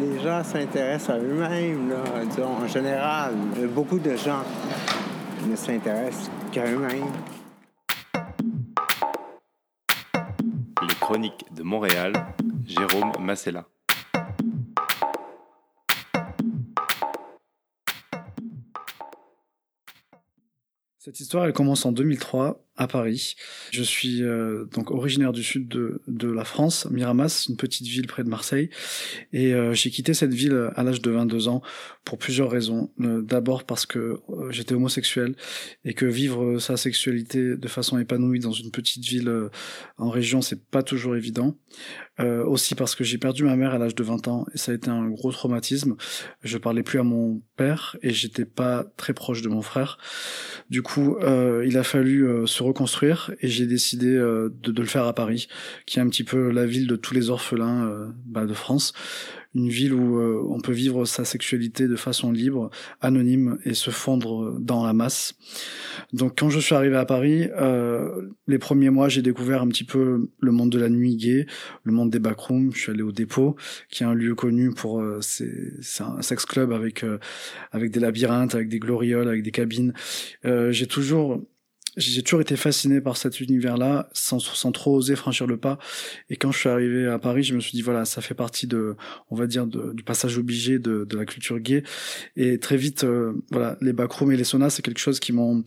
les gens s'intéressent à eux-mêmes, disons, en général. Beaucoup de gens ne s'intéressent qu'à eux-mêmes. Les chroniques de Montréal, Jérôme Massella. Cette histoire, elle commence en 2003 à Paris. Je suis euh, donc originaire du sud de, de la France, Miramas, une petite ville près de Marseille, et euh, j'ai quitté cette ville à l'âge de 22 ans pour plusieurs raisons. Euh, d'abord parce que j'étais homosexuel et que vivre sa sexualité de façon épanouie dans une petite ville en région, c'est pas toujours évident. Aussi parce que j'ai perdu ma mère à l'âge de 20 ans et ça a été un gros traumatisme. Je parlais plus à mon père et j'étais pas très proche de mon frère. Du coup, il a fallu se reconstruire et j'ai décidé euh, de, le faire à Paris, qui est un petit peu la ville de tous les orphelins euh, bah, de France. Une ville où euh, on peut vivre sa sexualité de façon libre, anonyme et se fondre dans la masse. Donc quand je suis arrivé à Paris, les premiers mois, j'ai découvert un petit peu le monde de la nuit gay, le monde des backrooms. Je suis allé au dépôt, qui est un lieu connu pour c'est un sex club avec avec des labyrinthes, avec des glorioles, avec des cabines. j'ai toujours j'ai toujours été fasciné par cet univers-là, sans, sans trop oser franchir le pas. Et quand je suis arrivé à Paris, je me suis dit voilà, ça fait partie de, on va dire, du passage obligé de, de, la culture gay. Et très vite, euh, voilà, les backrooms et les saunas, c'est quelque chose qui m'ont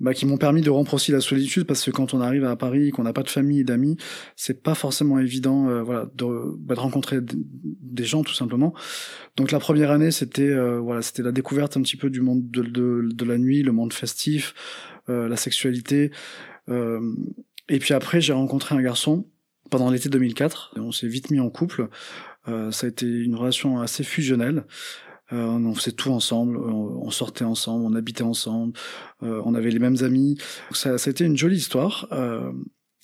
bah, qui m'ont permis de rompre aussi la solitude parce que quand on arrive à Paris, qu'on n'a pas de famille et d'amis, c'est pas forcément évident, euh, voilà, de, bah, de rencontrer des gens tout simplement. Donc la première année, c'était euh, voilà, c'était la découverte un petit peu du monde de, de, de la nuit, le monde festif, la sexualité. Euh, et puis après, j'ai rencontré un garçon pendant l'été 2004. on s'est vite mis en couple. Euh, ça a été une relation assez fusionnelle. on faisait tout ensemble, on, sortait ensemble, on habitait ensemble, on avait les mêmes amis. Ça a été une jolie histoire.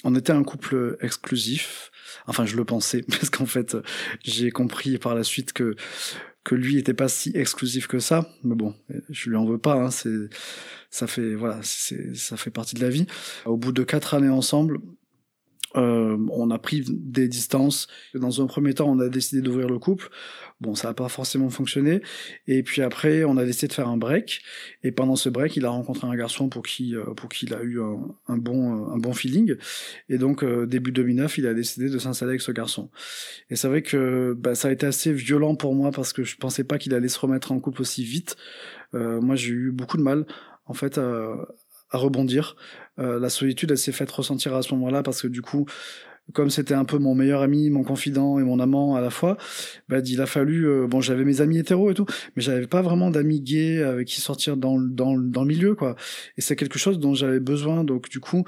on était un couple exclusif. Enfin, je le pensais, parce qu'en fait, j'ai compris par la suite que que lui était pas si exclusif que ça. Mais bon, je lui en veux pas. Hein, c'est ça fait voilà, ça fait partie de la vie. Au bout de quatre années ensemble, euh, on a pris des distances. Dans un premier temps, on a décidé d'ouvrir le couple. Bon, ça n'a pas forcément fonctionné. Et puis après, on a décidé de faire un break. Et pendant ce break, il a rencontré un garçon pour qui, euh, pour qui il a eu un, bon, un bon feeling. Et donc, euh, début 2009, il a décidé de s'installer avec ce garçon. Et c'est vrai que bah, ça a été assez violent pour moi parce que je pensais pas qu'il allait se remettre en couple aussi vite. moi, j'ai eu beaucoup de mal, en fait, à, à rebondir. Euh, la solitude, elle s'est faite ressentir à ce moment-là parce que du coup, comme c'était un peu mon meilleur ami, mon confident et mon amant à la fois, bah, il a fallu, euh, bon, j'avais mes amis hétéros et tout, mais j'avais pas vraiment d'amis gays avec qui sortir dans, dans, dans le milieu, quoi. Et c'est quelque chose dont j'avais besoin, donc du coup,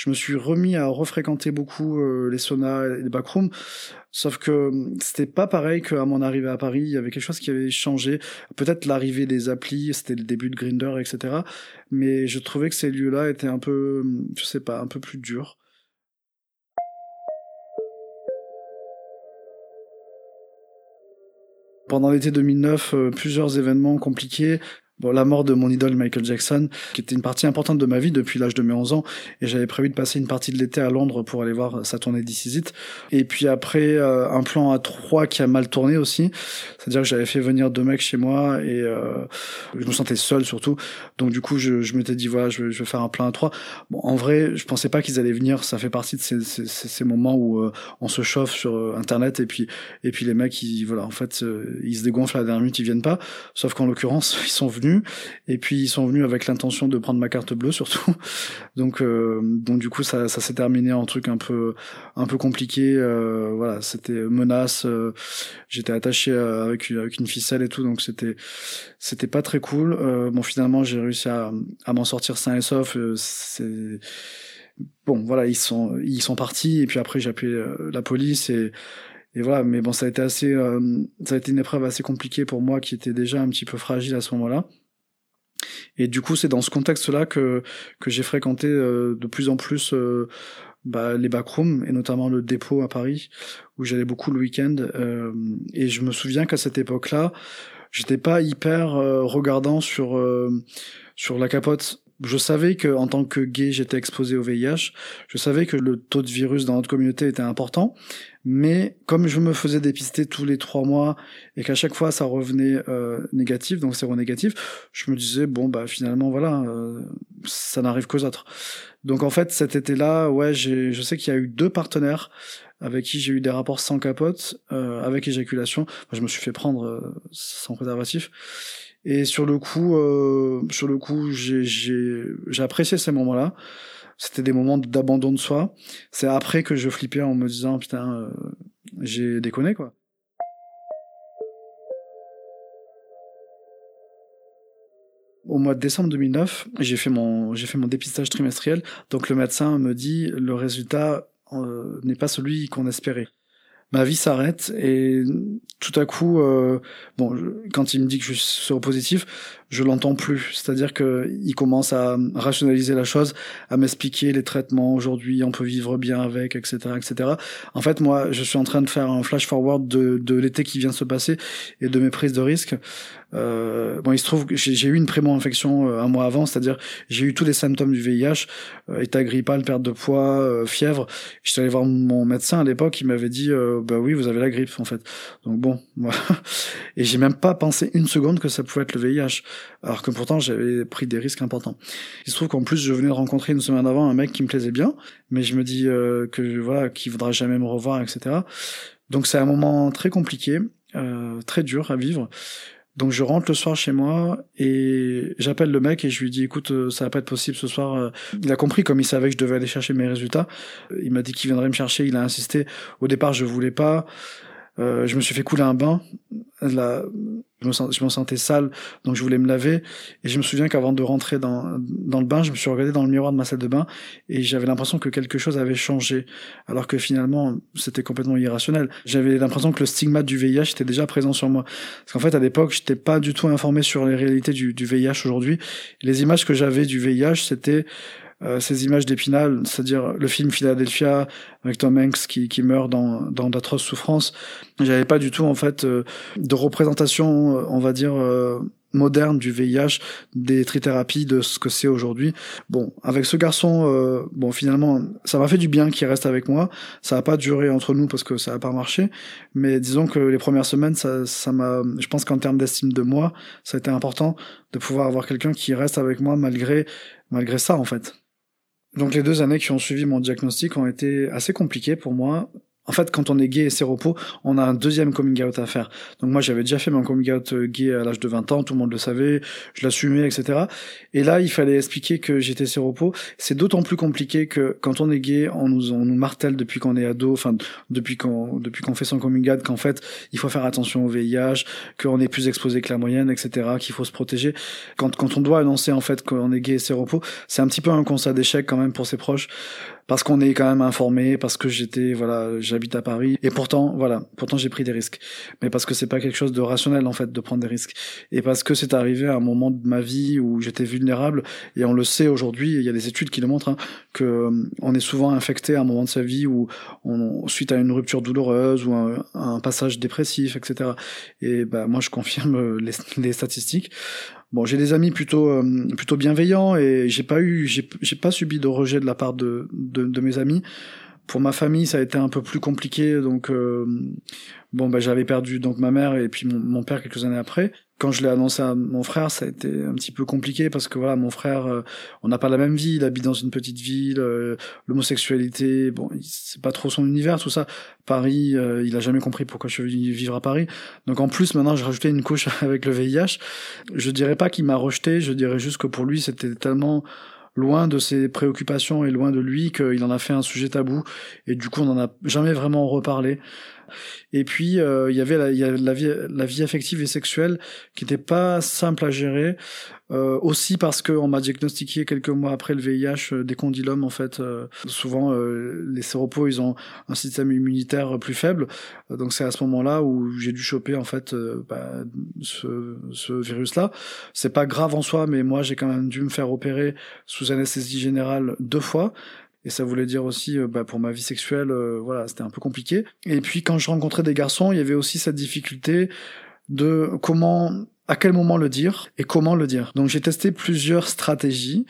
je me suis remis à refréquenter beaucoup euh, les saunas et les backrooms. Sauf que hum, c'était pas pareil qu'à mon arrivée à Paris. Il y avait quelque chose qui avait changé. Peut-être l'arrivée des applis, c'était le début de Grinder, etc. Mais je trouvais que ces lieux-là étaient un peu, hum, je sais pas, un peu plus durs. Pendant l'été 2009, euh, plusieurs événements compliqués Bon, la mort de mon idole Michael Jackson, qui était une partie importante de ma vie depuis l'âge de mes 11 ans, et j'avais prévu de passer une partie de l'été à Londres pour aller voir sa tournée d'ici It. Et puis après, euh, un plan à trois qui a mal tourné aussi, c'est-à-dire que j'avais fait venir deux mecs chez moi et euh, je me sentais seul surtout. Donc du coup, je, je m'étais dit voilà, je, je, vais faire un plan à trois. Bon, en vrai, je pensais pas qu'ils allaient venir. Ça fait partie de ces, ces, ces moments où euh, on se chauffe sur euh, Internet et puis et puis les mecs, ils voilà, en fait, ils se dégonflent à la dernière minute, ils viennent pas. Sauf qu'en l'occurrence, ils sont venus et puis ils sont venus avec l'intention de prendre ma carte bleue surtout. donc euh, donc du coup ça, s'est terminé en truc un peu un peu compliqué. Euh, voilà, c'était menace. Euh, j'étais attaché avec une ficelle et tout, donc c'était c'était pas très cool. bon finalement j'ai réussi à, m'en sortir sain et sauf. bon voilà ils sont ils sont partis et puis après j'ai appelé la police et et voilà mais bon ça a été assez ça a été une épreuve assez compliquée pour moi qui était déjà un petit peu fragile à ce moment-là et du coup, c'est dans ce contexte-là que, que j'ai fréquenté euh, de plus en plus euh, bah, les backrooms, et notamment le dépôt à Paris, où j'allais beaucoup le week-end. Euh, et je me souviens qu'à cette époque-là, j'étais pas hyper regardant sur, sur la capote je savais que en tant que gay, j'étais exposé au VIH. Je savais que le taux de virus dans notre communauté était important. Mais comme je me faisais dépister tous les trois mois et qu'à chaque fois ça revenait euh, négatif, donc négatif, je me disais bon bah finalement voilà, euh, ça n'arrive qu'aux autres. Donc en fait cet été-là, ouais, je sais qu'il y a eu deux partenaires avec qui j'ai eu des rapports sans capote, euh, avec éjaculation. je me suis fait prendre euh, sans préservatif. Et sur le coup, euh, sur le coup, j'ai apprécié ces moments-là. C'était des moments d'abandon de soi. C'est après que je flippais en me disant putain, euh, j'ai déconné quoi. Au mois de décembre 2009, j'ai fait mon dépistage trimestriel. Donc le médecin me dit le résultat euh, n'est pas celui qu'on espérait ma vie s'arrête et tout à coup, euh, bon, quand il me dit que je suis séropositif, je l'entends plus. C'est-à-dire que il commence à rationaliser la chose, à m'expliquer les traitements. Aujourd'hui, on peut vivre bien avec, etc., etc. En fait, moi, je suis en train de faire un flash forward de, de l'été qui vient de se passer et de mes prises de risques. Euh, bon, il se trouve que j'ai eu une prémo-infection euh, un mois avant, c'est-à-dire j'ai eu tous les symptômes du VIH, euh, état grippal, perte de poids, euh, fièvre. J'étais allé voir mon médecin à l'époque, il m'avait dit, euh, bah oui, vous avez la grippe en fait. Donc bon, voilà. Et j'ai même pas pensé une seconde que ça pouvait être le VIH alors que pourtant j'avais pris des risques importants. Il se trouve qu'en plus je venais de rencontrer une semaine avant un mec qui me plaisait bien, mais je me dis euh, que voilà, qu'il voudra jamais me revoir, etc. Donc c'est un moment très compliqué, euh, très dur à vivre. Donc je rentre le soir chez moi et j'appelle le mec et je lui dis écoute euh, ça va pas être possible ce soir. Il a compris comme il savait que je devais aller chercher mes résultats. Il m'a dit qu'il viendrait me chercher. Il a insisté. Au départ je voulais pas. Euh, je me suis fait couler un bain. Là, je me, sentais sale, donc je voulais me laver. Et je me souviens qu'avant de rentrer dans, dans le bain, je me suis regardé dans le miroir de ma salle de bain et j'avais l'impression que quelque chose avait changé, alors que finalement, c'était complètement irrationnel. J'avais l'impression que le stigmate du VIH était déjà présent sur moi. Parce qu'en fait, à l'époque, j'étais pas du tout informé sur les réalités du, du VIH aujourd'hui. Les images que j'avais du VIH, c'était euh, ces images d'Épinal, c'est-à-dire le film Philadelphia avec Tom Hanks qui, qui meurt dans, dans d'atroces souffrances. J'avais pas du tout en fait euh, de représentation, euh, on va dire moderne du VIH, des trithérapies, de ce que c'est aujourd'hui. Bon, avec ce garçon, bon finalement, ça m'a fait du bien qu'il reste avec moi. Ça n'a pas duré entre nous parce que ça n'a pas marché, mais disons que les premières semaines, ça, ça m'a, je pense qu'en termes d'estime de moi, ça a été important de pouvoir avoir quelqu'un qui reste avec moi malgré malgré ça en fait. Donc les deux années qui ont suivi mon diagnostic ont été assez compliquées pour moi en fait, quand on est gay et séropo, on a un deuxième coming out à faire. Donc moi, j'avais déjà fait mon coming out euh, gay à l'âge de 20 ans, tout le monde le savait, je l'assumais, etc. Et là, il fallait expliquer que j'étais séropo. C'est d'autant plus compliqué que quand on est gay, on nous, on nous martèle depuis qu'on est ado, enfin depuis qu'on depuis qu'on fait son coming out, qu'en fait, il faut faire attention au VIH, qu'on est plus exposé que la moyenne, etc. Qu'il faut se protéger. Quand quand on doit annoncer en fait qu'on est gay et séropo, c'est un petit peu un constat d'échec quand même pour ses proches parce qu'on est quand même informé, parce que j'étais voilà, j'habite à Paris et pourtant voilà, pourtant j'ai pris des risques. Mais parce que c'est pas quelque chose de rationnel en fait de prendre des risques et parce que c'est arrivé à un moment de ma vie où j'étais vulnérable et on le sait aujourd'hui, il y a des études qui le montrent hein, que euh, on est souvent infecté à un moment de sa vie où on suite à une rupture douloureuse ou un, passage dépressif, etc. Et bah moi je confirme les, les statistiques. Bon, j'ai des amis plutôt euh, plutôt bienveillants et j'ai pas eu j'ai pas subi de rejet de la part de, de, de mes amis. Pour ma famille, ça a été un peu plus compliqué, donc euh, bon, bah, j'avais perdu donc ma mère et puis mon, père quelques années après. Quand je l'ai annoncé à mon frère, ça a été un petit peu compliqué parce que voilà, mon frère, euh, on n'a pas la même vie, il habite dans une petite ville, euh, l'homosexualité, bon, c'est pas trop son univers, tout ça. Paris, il a jamais compris pourquoi je suis vivre à Paris. Donc en plus, maintenant, j'ai rajouté une couche avec le VIH. Je dirais pas qu'il m'a rejeté, je dirais juste que pour lui, c'était tellement loin de ses préoccupations et loin de lui qu'il en a fait un sujet tabou et du coup on n'en a jamais vraiment reparlé. Et puis euh, il y avait la, vie, affective et sexuelle qui n'était pas simple à gérer. Euh, aussi parce qu'on m'a diagnostiqué quelques mois après le VIH euh, des condylomes en fait. Souvent les séropos ils ont un système immunitaire plus faible, donc c'est à ce moment-là où j'ai dû choper en fait bah, ce, ce virus-là. C'est pas grave en soi, mais moi j'ai quand même dû me faire opérer sous anesthésie générale deux fois et ça voulait dire aussi bah, pour ma vie sexuelle voilà c'était un peu compliqué et puis quand je rencontrais des garçons il y avait aussi cette difficulté de comment à quel moment le dire et comment le dire. Donc j'ai testé plusieurs stratégies.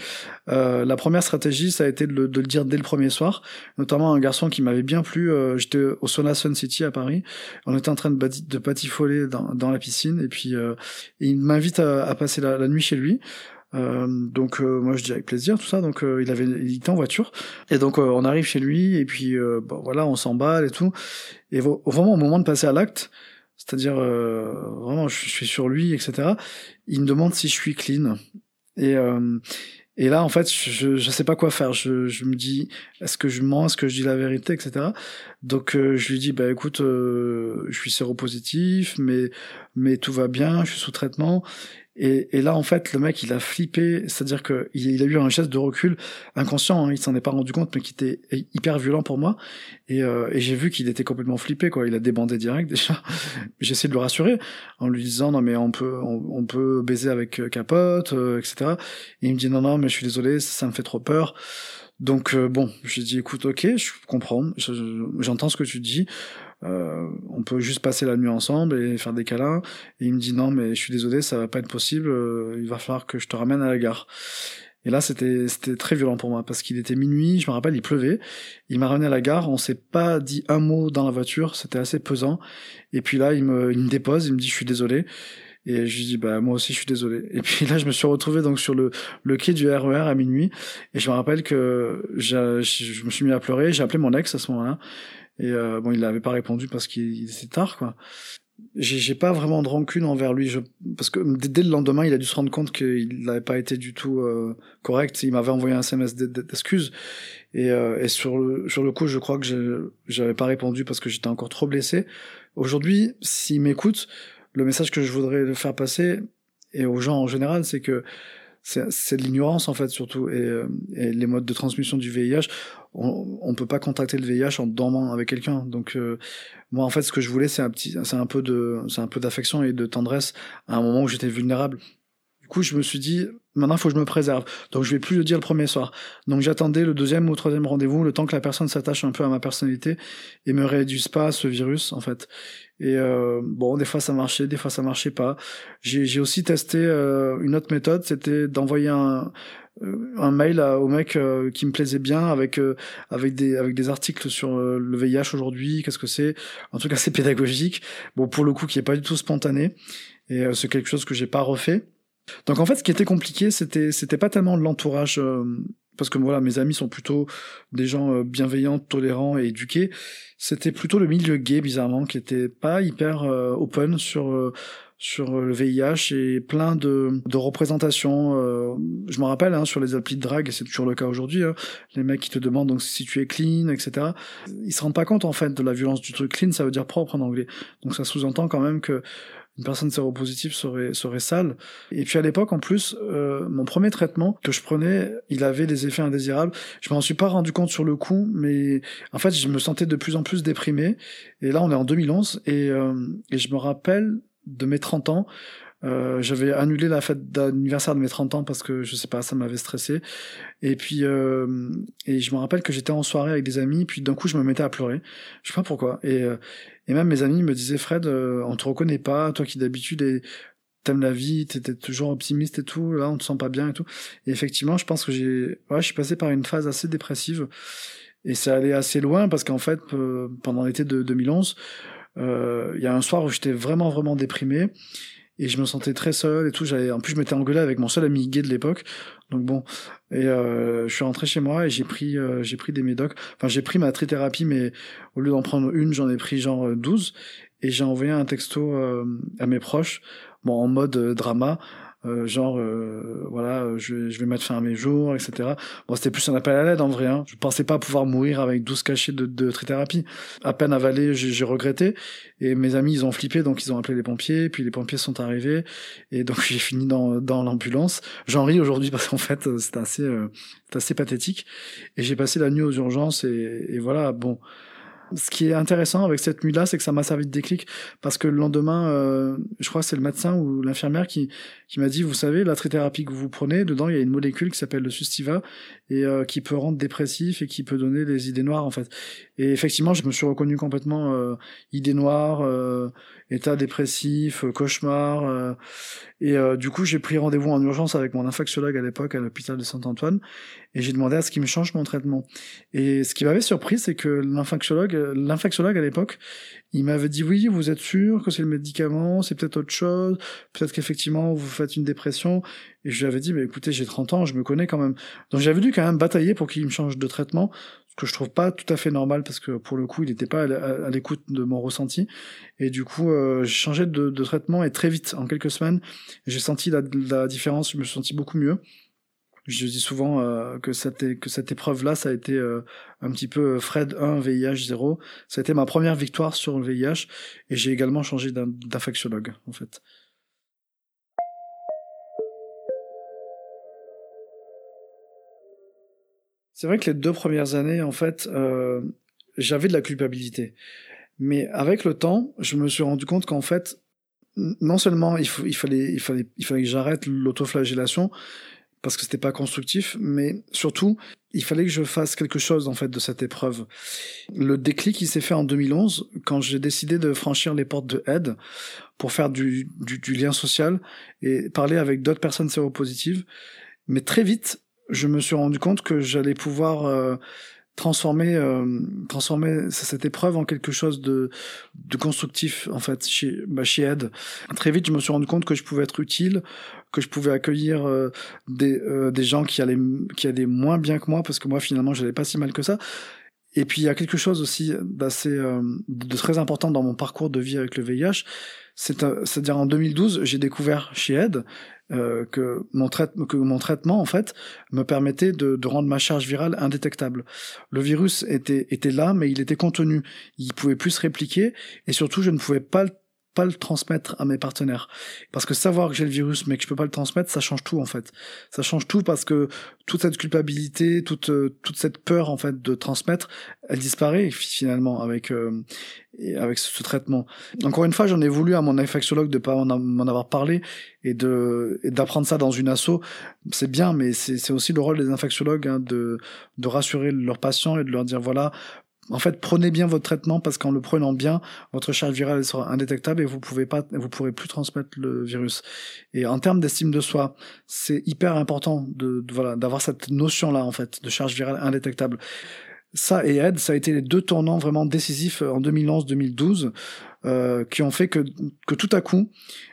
Euh, la première stratégie, ça a été de le, dire dès le premier soir, notamment un garçon qui m'avait bien plu. Euh, J'étais au Sona Sun City à Paris. On était en train de, patifoler dans, la piscine et puis euh, il m'invite à, passer la, nuit chez lui. Euh, donc euh, moi je dis avec plaisir tout ça donc euh, il avait il était en voiture et donc euh, on arrive chez lui et puis bon, voilà on s'emballe et tout et au, vraiment au moment de passer à l'acte c'est-à-dire, euh, vraiment, je suis sur lui, etc. Il me demande si je suis clean. Et, euh, et là, en fait, je ne sais pas quoi faire. Je, je me dis, est-ce que je mens, est-ce que je dis la vérité, etc. Donc, euh, je lui dis, bah écoute, euh, je suis séropositif, mais, mais tout va bien, je suis sous traitement. Et, et, là, en fait, le mec, il a flippé, c'est-à-dire qu'il il a eu un geste de recul inconscient, hein, il s'en est pas rendu compte, mais qui était hyper violent pour moi. Et, euh, et j'ai vu qu'il était complètement flippé, quoi. Il a débandé direct déjà. j'ai essayé de le rassurer en lui disant non mais on peut on, peut baiser avec euh, capote, euh, etc. Et il me dit non non mais je suis désolé, ça, ça me fait trop peur. Donc euh, bon, j'ai dit écoute ok, je comprends, j'entends ce que tu dis. Euh, on peut juste passer la nuit ensemble et faire des câlins. Et il me dit non, mais je suis désolé, ça va pas être possible. Euh, il va falloir que je te ramène à la gare. Et là, c'était c'était très violent pour moi parce qu'il était minuit. Je me rappelle, il pleuvait. Il m'a ramené à la gare. On s'est pas dit un mot dans la voiture. C'était assez pesant. Et puis là, il me il me dépose. Il me dit je suis désolé. Et je lui dis bah moi aussi je suis désolé. Et puis là je me suis retrouvé donc sur le le quai du RER e à minuit et je me rappelle que je, je me suis mis à pleurer. J'ai appelé mon ex à ce moment-là et euh, bon, il n'avait pas répondu parce qu'il était tard, quoi. J'ai pas vraiment de rancune envers lui, parce que dès le lendemain, il a dû se rendre compte qu'il n'avait pas été du tout euh, correct. Il m'avait envoyé un SMS d'excuses. Et, euh, sur, le, coup, je crois que j'avais pas répondu parce que j'étais encore trop blessé. Aujourd'hui, s'il m'écoute, le message que je voudrais le faire passer, et aux gens en général, c'est que c'est de l'ignorance en fait surtout et, les modes de transmission du VIH on, on peut pas contacter le VIH en dormant avec quelqu'un. Donc euh, moi en fait ce que je voulais c'est un petit c'est un peu de c'est un peu d'affection et de tendresse à un moment où j'étais vulnérable coup je me suis dit maintenant faut que je me préserve donc je vais plus le dire le premier soir donc j'attendais le deuxième ou troisième rendez-vous le temps que la personne s'attache un peu à ma personnalité et me réduise pas à ce virus en fait et euh, bon, des fois ça marchait, des fois ça marchait pas. J'ai aussi testé euh, une autre méthode, c'était d'envoyer un, euh, un mail au mec euh, qui me plaisait bien avec euh, avec des avec des articles sur le VIH aujourd'hui, qu'est-ce que c'est, en tout cas c'est pédagogique. Bon, pour le coup, qui est pas du tout spontané, et c'est quelque chose que j'ai pas refait. Donc en fait, ce qui était compliqué, c'était c'était pas tellement l'entourage parce que voilà, mes amis sont plutôt des gens euh, bienveillants, tolérants et éduqués. C'était plutôt le milieu gay, bizarrement, qui était pas hyper euh, open sur euh, sur le VIH et plein de, de représentations. je me rappelle hein, sur les applis de drague, c'est toujours le cas aujourd'hui, hein, les mecs qui te demandent donc si tu es clean, etc. Ils se rendent pas compte en fait de la violence du truc. Clean, ça veut dire propre en anglais. Donc ça sous-entend quand même que une personne séropositive serait, serait sale. Et puis à l'époque, en plus, euh, mon premier traitement que je prenais, il avait des effets indésirables. Je m'en suis pas rendu compte sur le coup, mais en fait, je me sentais de plus en plus déprimé. Et là, on est en 2011, et, euh, et je me rappelle de mes 30 ans, euh, j'avais annulé la fête d'anniversaire de mes 30 ans parce que je sais pas, ça m'avait stressé. Et puis euh, et je me rappelle que j'étais en soirée avec des amis, puis d'un coup je me mettais à pleurer. Je sais pas pourquoi. Et euh, et même mes amis me disaient Fred, euh, on te reconnaît pas, toi qui d'habitude t'aimes la vie, t'étais toujours optimiste et tout, là on te sent pas bien et tout. Et effectivement, je pense que j'ai, ouais, je suis passé par une phase assez dépressive et ça allait assez loin parce qu'en fait, pendant l'été de 2011, il y a un soir où j'étais vraiment vraiment déprimé et je me sentais très seul et tout. J'avais, en plus, je m'étais engueulé avec mon seul ami gay de l'époque. Donc bon, et euh, je suis rentré chez moi et j'ai pris, euh, j'ai pris des médocs. Enfin, j'ai pris ma trithérapie, mais au lieu d'en prendre une, j'en ai pris genre 12. Et j'ai envoyé un texto euh, à mes proches, bon, en mode drama. Euh, genre euh, voilà je, je, vais mettre fin à mes jours etc bon c'était plus un appel à l'aide en vrai hein. je pensais pas pouvoir mourir avec 12 cachets de, de trithérapie. À peine avalé j'ai regretté. Et mes amis ils ont flippé donc ils ont appelé les pompiers. Puis les pompiers sont arrivés. Et donc j'ai fini dans, dans l'ambulance. J'en ris aujourd'hui parce qu'en fait c'est assez euh, assez pathétique. Et j'ai passé la nuit aux urgences et, et voilà bon ce qui est intéressant avec cette nuit-là, c'est que ça m'a servi de déclic parce que le lendemain, euh, je crois que c'est le médecin ou l'infirmière qui, qui m'a dit, vous savez, la trithérapie que vous prenez, dedans, il y a une molécule qui s'appelle le Sustiva et euh, qui peut rendre dépressif et qui peut donner des idées noires en fait. Et effectivement, je me suis reconnu complètement euh, idées noires. Euh, état dépressif, cauchemar. et du coup, j'ai pris rendez-vous en urgence avec mon infectiologue à l'époque à l'hôpital de Saint-Antoine et j'ai demandé à ce qu'il me change mon traitement. Et ce qui m'avait surpris, c'est que l'infectiologue, l'infectiologue à l'époque, il m'avait dit oui, vous êtes sûr que c'est le médicament, c'est peut-être autre chose, peut-être qu'effectivement vous faites une dépression. Et je lui avais dit, mais écoutez, j'ai 30 ans, je me connais quand même. Donc j'avais dû quand même batailler pour qu'il me change de traitement, que je trouve pas tout à fait normal parce que pour le coup, il n'était pas à l'écoute de mon ressenti. Et du coup, euh, j'ai changé de, traitement et très vite, en quelques semaines, j'ai senti la, la différence, je me suis senti beaucoup mieux. Je dis souvent euh, que cette, que cette épreuve-là, ça a été euh, un petit peu Fred 1, VIH 0. Ça a été ma première victoire sur le VIH et j'ai également changé d'infectiologue, en fait. C'est vrai que les deux premières années, en fait, euh, j'avais de la culpabilité. Mais avec le temps, je me suis rendu compte qu'en fait, non seulement il, fallait, il, fallait, il fallait que j'arrête l'autoflagellation, parce que c'était pas constructif, mais surtout, il fallait que je fasse quelque chose en fait de cette épreuve. Le déclic, il s'est fait en 2011 quand j'ai décidé de franchir les portes de aide pour faire du, du, du lien social et parler avec d'autres personnes séropositives. Mais très vite, je me suis rendu compte que j'allais pouvoir euh, transformer euh, transformer cette épreuve en quelque chose de de constructif en fait chez bah, chez Ed. Très vite je me suis rendu compte que je pouvais être utile que je pouvais accueillir euh, des euh, des gens qui allaient qui allaient moins bien que moi parce que moi finalement j'allais pas si mal que ça. Et puis il y a quelque chose aussi d'assez de très important dans mon parcours de vie avec le VIH c'est-à-dire en 2012 j'ai découvert chez Ed euh, que, mon que mon traitement en fait me permettait de, de, rendre ma charge virale indétectable. Le virus était, était là, mais il était contenu. Il pouvait plus se répliquer et surtout je ne pouvais pas pas le transmettre à mes partenaires. Parce que savoir que j'ai le virus mais que je peux pas le transmettre, ça change tout en fait. Ça change tout parce que toute cette culpabilité, toute euh, toute cette peur en fait de transmettre, elle disparaît finalement avec euh, avec ce, traitement. Encore une fois, j'en ai voulu à mon infectiologue de pas m'en avoir parlé et de d'apprendre ça dans une asso. C'est bien, mais c'est aussi le rôle des infectiologues hein, de de rassurer leurs patients et de leur dire voilà en fait, prenez bien votre traitement parce qu'en le prenant bien, votre charge virale sera indétectable et vous pouvez pas, vous pourrez plus transmettre le virus. Et en termes d'estime de soi, c'est hyper important de, voilà d'avoir cette notion là en fait de charge virale indétectable. Ça et aide, ça a été les deux tournants vraiment décisifs en 2011-2012 euh, qui ont fait que, que tout à coup,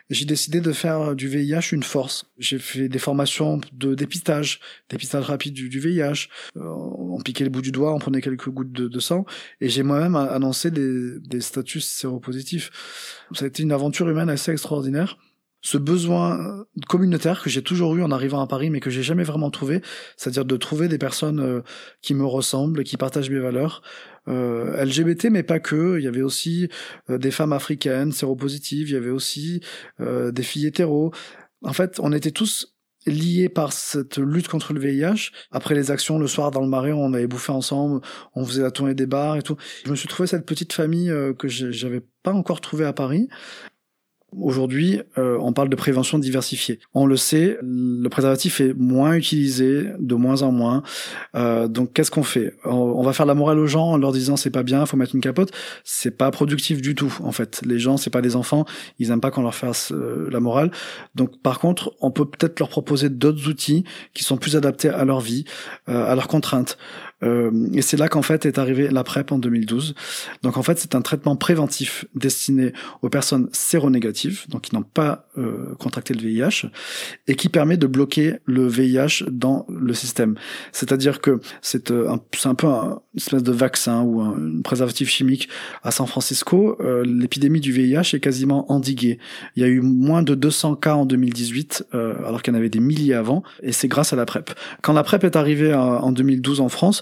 j'ai décidé de faire du VIH une force. J'ai fait des formations de dépistage, dépistage rapide du, du VIH. Euh, on piquait le bout du doigt, on prenait quelques gouttes de, de sang, et j'ai moi-même annoncé des, des statuts séropositifs. Ça a été une aventure humaine assez extraordinaire ce besoin communautaire que j'ai toujours eu en arrivant à Paris, mais que j'ai jamais vraiment trouvé, c'est-à-dire de trouver des personnes euh, qui me ressemblent qui partagent mes valeurs. Euh, LGBT, mais pas que. Il y avait aussi euh, des femmes africaines séropositives. Il y avait aussi des filles hétéros. En fait, on était tous liés par cette lutte contre le VIH. Après les actions le soir dans le marais, on avait bouffé ensemble, on faisait la tournée des bars et tout. Je me suis trouvé cette petite famille que j'avais pas encore trouvée à Paris. Aujourd'hui, euh, on parle de prévention diversifiée. On le sait, le préservatif est moins utilisé, de moins en moins. Euh, donc, qu'est-ce qu'on fait? On, va faire la morale aux gens en leur disant c'est pas bien, faut mettre une capote. C'est pas productif du tout, en fait. Les gens, c'est pas des enfants, ils aiment pas qu'on leur fasse euh, la morale. Donc, par contre, on peut peut-être leur proposer d'autres outils qui sont plus adaptés à leur vie, à leurs contraintes. Euh, et c'est là qu'en fait est arrivé la PrEP en 2012. Donc en fait, c'est un traitement préventif destiné aux personnes séronégatives, donc qui n'ont pas euh, contracté le VIH, et qui permet de bloquer le VIH dans le système. C'est-à-dire que c'est euh, un, peu un, une espèce de vaccin ou un, préservatif chimique à San Francisco. L'épidémie du VIH est quasiment endiguée. Il y a eu moins de 200 cas en 2018, euh, alors qu'il y en avait des milliers avant, et c'est grâce à la PrEP. Quand la PrEP est arrivée en 2012 en France,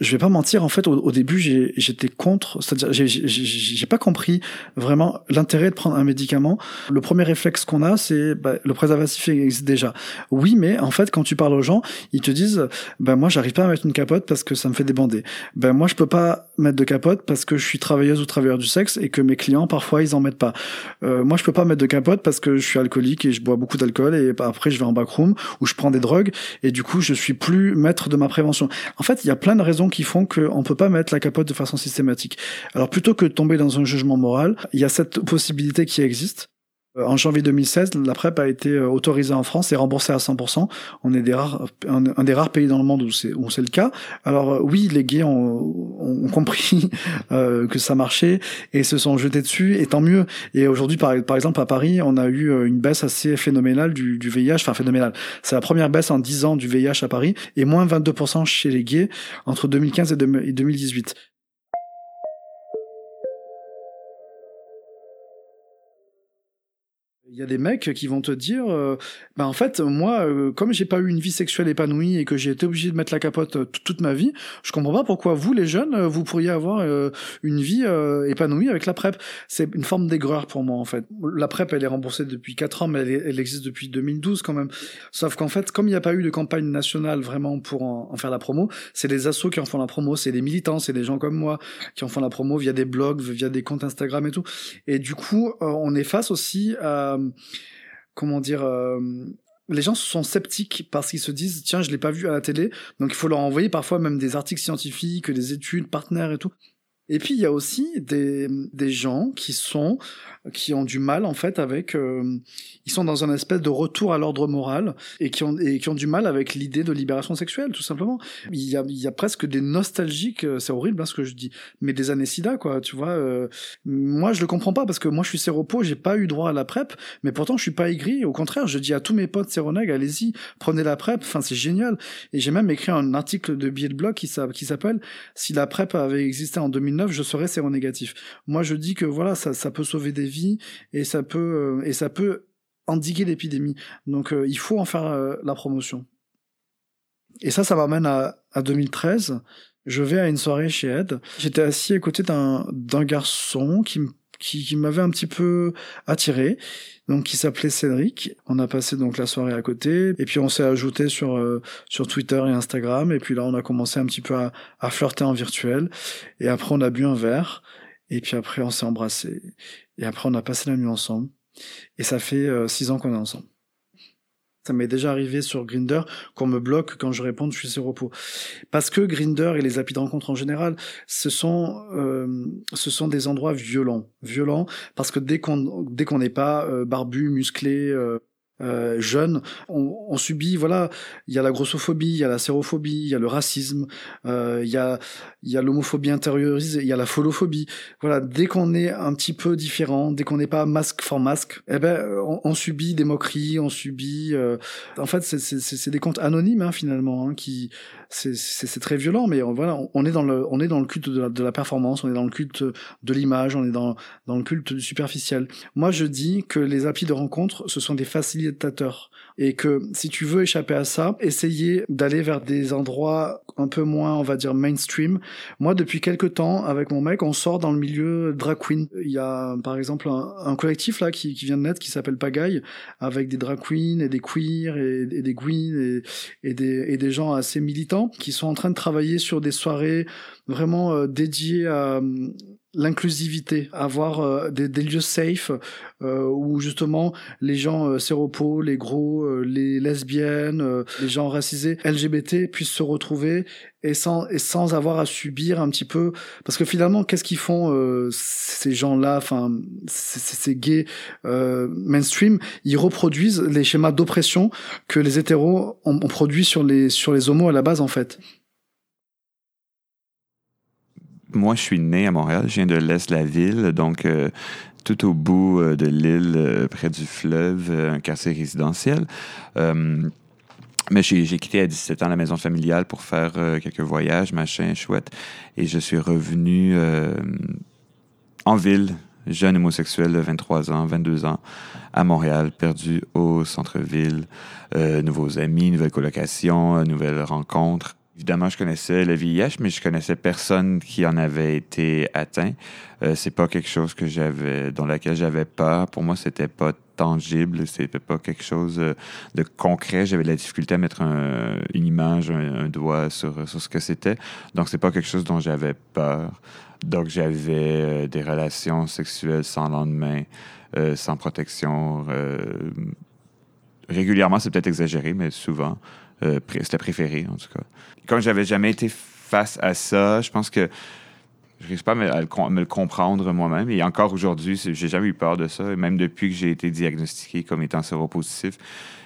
je vais pas mentir, en fait, au, début, j'étais contre, c'est-à-dire, j'ai pas compris vraiment l'intérêt de prendre un médicament. Le premier réflexe qu'on a, c'est bah, le préservatif existe déjà. Oui, mais en fait, quand tu parles aux gens, ils te disent, ben moi, j'arrive pas à mettre une capote parce que ça me fait débander. Ben moi, je peux pas mettre de capote parce que je suis travailleuse ou travailleur du sexe et que mes clients, parfois, ils en mettent pas. Euh, moi, je peux pas mettre de capote parce que je suis alcoolique et je bois beaucoup d'alcool et après, je vais en backroom ou je prends des drogues et du coup, je suis plus maître de ma prévention. En fait, il y a plein de raisons qui font qu'on ne peut pas mettre la capote de façon systématique. Alors plutôt que de tomber dans un jugement moral, il y a cette possibilité qui existe. Euh, en janvier 2016, la PrEP a été euh, autorisée en France et remboursée à 100%. On est des rares, un, des rares pays dans le monde où c'est où c'est le cas. Alors euh, oui, les gays ont, ont compris que ça marchait et se sont jetés dessus, et tant mieux. Et aujourd'hui, par, par exemple, à Paris, on a eu une baisse assez phénoménale du, du VIH, enfin phénoménale. C'est la première baisse en 10 ans du VIH à Paris, et moins 22% chez les gays entre 2015 et 2018. Il y a des mecs qui vont te dire, euh, bah en fait, moi, euh, comme j'ai pas eu une vie sexuelle épanouie et que j'ai été obligé de mettre la capote euh, toute ma vie, je comprends pas pourquoi vous, les jeunes, euh, vous pourriez avoir une vie épanouie avec la PrEP. C'est une forme d'aigreur pour moi, en fait. La PrEP, elle est remboursée depuis 4 ans, mais elle, existe depuis 2012 quand même. Sauf qu'en fait, comme il n'y a pas eu de campagne nationale vraiment pour en, faire la promo, c'est les assos qui en font la promo, c'est des militants, c'est des gens comme moi qui en font la promo via des blogs, via des comptes Instagram et tout. Et du coup, on est face aussi à euh, comment dire, euh, les gens sont sceptiques parce qu'ils se disent tiens je l'ai pas vu à la télé. Donc il faut leur envoyer parfois même des articles scientifiques des études partenaires et tout et puis il y a aussi des, des gens qui sont qui ont du mal en fait avec euh, ils sont dans un espèce de retour à l'ordre moral et qui ont et qui ont du mal avec l'idée de libération sexuelle tout simplement. Il y a il y a presque des nostalgiques euh, c'est horrible hein, ce que je dis mais des années sida quoi tu vois euh, moi je le comprends pas parce que moi je suis séropo j'ai pas eu droit à la prep mais pourtant je suis pas aigri au contraire je dis à tous mes potes séronègues allez-y prenez la prep enfin c'est génial. Et j'ai même écrit un article de billet de blog qui s'appelle si la prep avait existé en 2009 je serais séronégatif moi je dis que voilà ça peut sauver des vies et ça peut, euh, et ça peut endiguer l'épidémie. Donc euh, il faut en faire euh, la promotion. Et ça, ça m'amène à, à 2013. Je vais à une soirée chez Ed. J'étais assis à côté d'un garçon qui m'avait un petit peu attiré, donc qui s'appelait Cédric. On a passé donc la soirée à côté, et puis on s'est ajouté sur sur Twitter et Instagram, et puis là on a commencé un petit peu à, à flirter en virtuel, et après on a bu un verre, et puis après on s'est embrassé, et après, on a passé la nuit ensemble. Et ça fait euh, six ans qu'on est ensemble. Ça m'est déjà arrivé sur Grinder qu'on me bloque quand je réponds je suis sur repos. Parce que Grinder et les applis de rencontre en général, ce sont euh, ce sont des endroits violents, violents parce que dès qu'on dès qu'on n'est pas euh, barbu, musclé, euh, jeunes, on, subit, voilà, il y a la grossophobie, il y a la sérophobie, il y a le racisme, euh, il y a, a l'homophobie intériorisée, il y a la folophobie. Voilà, dès qu'on est un petit peu différent, dès qu'on n'est pas masque for masque, eh ben, on, subit des moqueries, on subit. Euh, en fait, c'est des comptes anonymes hein, finalement, hein, qui c'est très violent, mais voilà, on est dans le, on est dans le culte de la, de la performance, on est dans le culte de l'image, on est dans, dans le culte du superficiel. Moi, je dis que les applis de rencontre, ce sont des facilitateurs et que si tu veux échapper à ça, essayer d'aller vers des endroits un peu moins, on va dire, mainstream. Moi, depuis quelques temps, avec mon mec, on sort dans le milieu drag queen. Il y a, par exemple, un, collectif là qui, vient de naître qui s'appelle Pagaille, avec des drag queens et des queers et, des queens et, et, des, et des gens assez militants qui sont en train de travailler sur des soirées vraiment euh, dédiées à l'inclusivité, avoir euh, des, des, lieux safe euh, où justement les gens euh, séropos, les gros, euh, les lesbiennes, euh, les gens racisés, LGBT puissent se retrouver et sans et sans avoir à subir un petit peu. Parce que finalement qu'est-ce qu'ils font ces gens-là, enfin ces, ces gays mainstream, ils reproduisent les schémas d'oppression que les hétéros ont, ont produit sur les sur les homos à la base en fait moi, je suis né à Montréal, je viens de l'est de la ville, donc euh, tout au bout euh, de l'île, euh, près du fleuve, un quartier résidentiel. mais j'ai quitté à 17 ans la maison familiale pour faire quelques voyages, machin, chouette. Et je suis revenu en ville, jeune homosexuel de 23 ans, 22 ans, à Montréal, perdu au centre-ville. nouveaux amis, nouvelles colocations, nouvelles rencontres. Évidemment, je connaissais le VIH, mais je connaissais personne qui en avait été atteint. Euh, c'est pas quelque chose que j'avais, dans laquelle j'avais peur. Pour moi, c'était pas tangible, c'était pas quelque chose euh, de concret. J'avais de la difficulté à mettre une image, un, doigt sur, sur ce que c'était. Donc, c'est pas quelque chose dont j'avais peur. Donc, j'avais euh, des relations sexuelles sans lendemain, euh, sans protection. régulièrement, c'est peut-être exagéré, mais souvent. C'était préféré, en tout cas quand j'avais jamais été face à ça, je pense que je ne réussis pas à me, le, comprendre moi-même. Et encore aujourd'hui, j'ai jamais eu peur de ça. Même depuis que j'ai été diagnostiqué comme étant séropositif,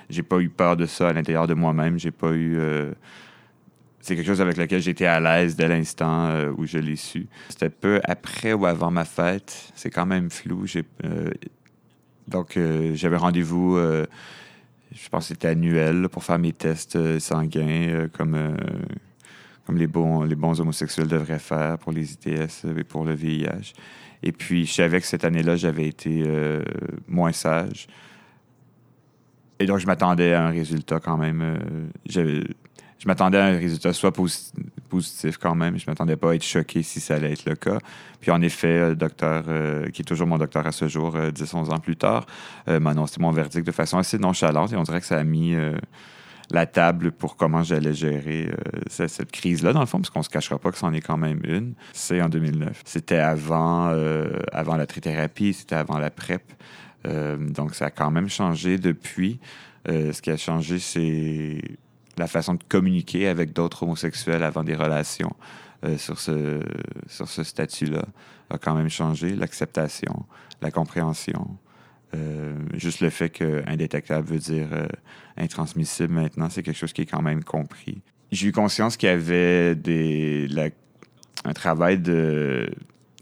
j'ai pas eu peur de ça à l'intérieur de moi-même. J'ai pas eu. euh, c'est quelque chose avec lequel j'étais à l'aise dès l'instant euh, où je l'ai su. C'était peu après ou avant ma fête. C'est quand même flou. Euh, donc, euh, j'avais rendez-vous, euh, je pense que c'était annuel, pour faire mes tests euh, sanguins, euh, comme, euh, comme les, bons, les bons homosexuels devraient faire pour les ITS et pour le VIH. Et puis, je savais que cette année-là, j'avais été moins sage. Et donc, je m'attendais à un résultat quand même. Je m'attendais à un résultat soit posi- positif quand même. Je m'attendais pas à être choqué si ça allait être le cas. Puis en effet, le docteur, euh, qui est toujours mon docteur à ce jour, euh, 10-11 ans plus tard, euh, m'a annoncé mon verdict de façon assez nonchalante. Et on dirait que ça a mis euh, la table pour comment j'allais gérer euh, cette, crise-là, dans le fond, parce qu'on se cachera pas que c'en est quand même une. C'est en 2009. C'était avant, euh, avant la trithérapie, c'était avant la PrEP. Euh, donc, ça a quand même changé depuis. Euh, ce qui a changé, c'est la façon de communiquer avec d'autres homosexuels avant des relations euh, sur ce, sur ce statut-là a quand même changé. L'acceptation, la compréhension. Euh, juste le fait que indétectable veut dire euh, intransmissible maintenant, c'est quelque chose qui est quand même compris. J'ai eu conscience qu'il y avait des, la- un travail de,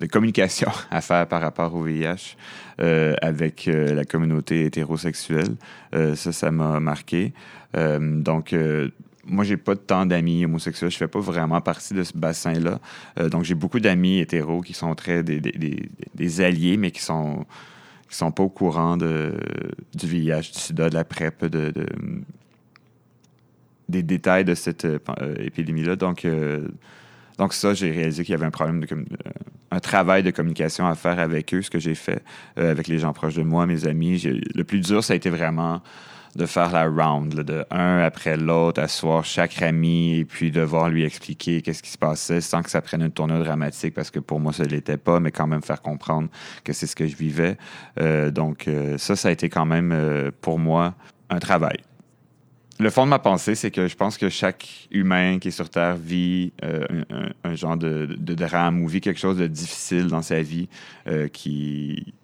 de communication à faire par rapport au VIH euh, avec euh, la communauté hétérosexuelle. Euh, ça, ça m'a marqué. Donc, moi, j'ai pas tant d'amis homosexuels. Je fais pas vraiment partie de ce bassin-là. Donc, j'ai beaucoup d'amis hétéros qui sont très des, alliés, mais qui sont qui sont pas au courant de, du VIH, du sida, de la PrEP, de, de- des détails de cette épidémie-là. Donc, donc ça, j'ai réalisé qu'il y avait un problème euh, un travail de communication à faire avec eux, ce que j'ai fait euh, avec les gens proches de moi, mes amis. Le plus dur, ça a été vraiment de faire la round, de un après l'autre, asseoir chaque ami et puis devoir lui expliquer qu'est-ce qui se passait sans que ça prenne une tournure dramatique parce que pour moi, ça ne l'était pas, mais quand même faire comprendre que c'est ce que je vivais. Euh, donc ça, ça a été quand même pour moi un travail. Le fond de ma pensée, c'est que je pense que chaque humain qui est sur Terre vit euh, un, genre de, de drame ou vit quelque chose de difficile dans sa vie euh, qui,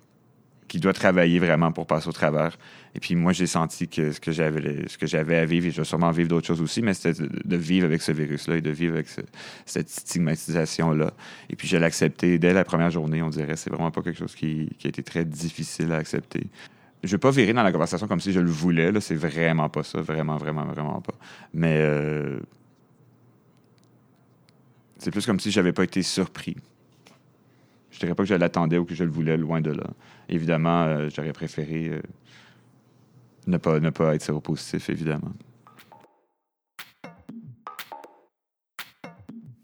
qui doit travailler vraiment pour passer au travers. Et puis moi, j'ai senti que ce que j'avais, à vivre, et je vais sûrement vivre d'autres choses aussi, mais c'était de, vivre avec ce virus-là et de vivre avec ce- cette stigmatisation-là. Et puis je l'ai accepté dès la première journée, on dirait. C'est vraiment pas quelque chose qui a été très difficile à accepter. Je vais pas virer dans la conversation comme si je le voulais. Là, c'est vraiment pas ça, vraiment, vraiment, vraiment pas. Mais euh, c'est plus comme si j'avais pas été surpris. Je dirais pas que je l'attendais ou que je le voulais, loin de là. Évidemment, euh, j'aurais préféré euh, ne, pas, ne pas être séropositif, évidemment.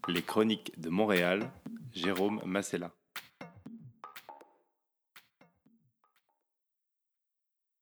Les chroniques de Montréal, Jérôme Massella.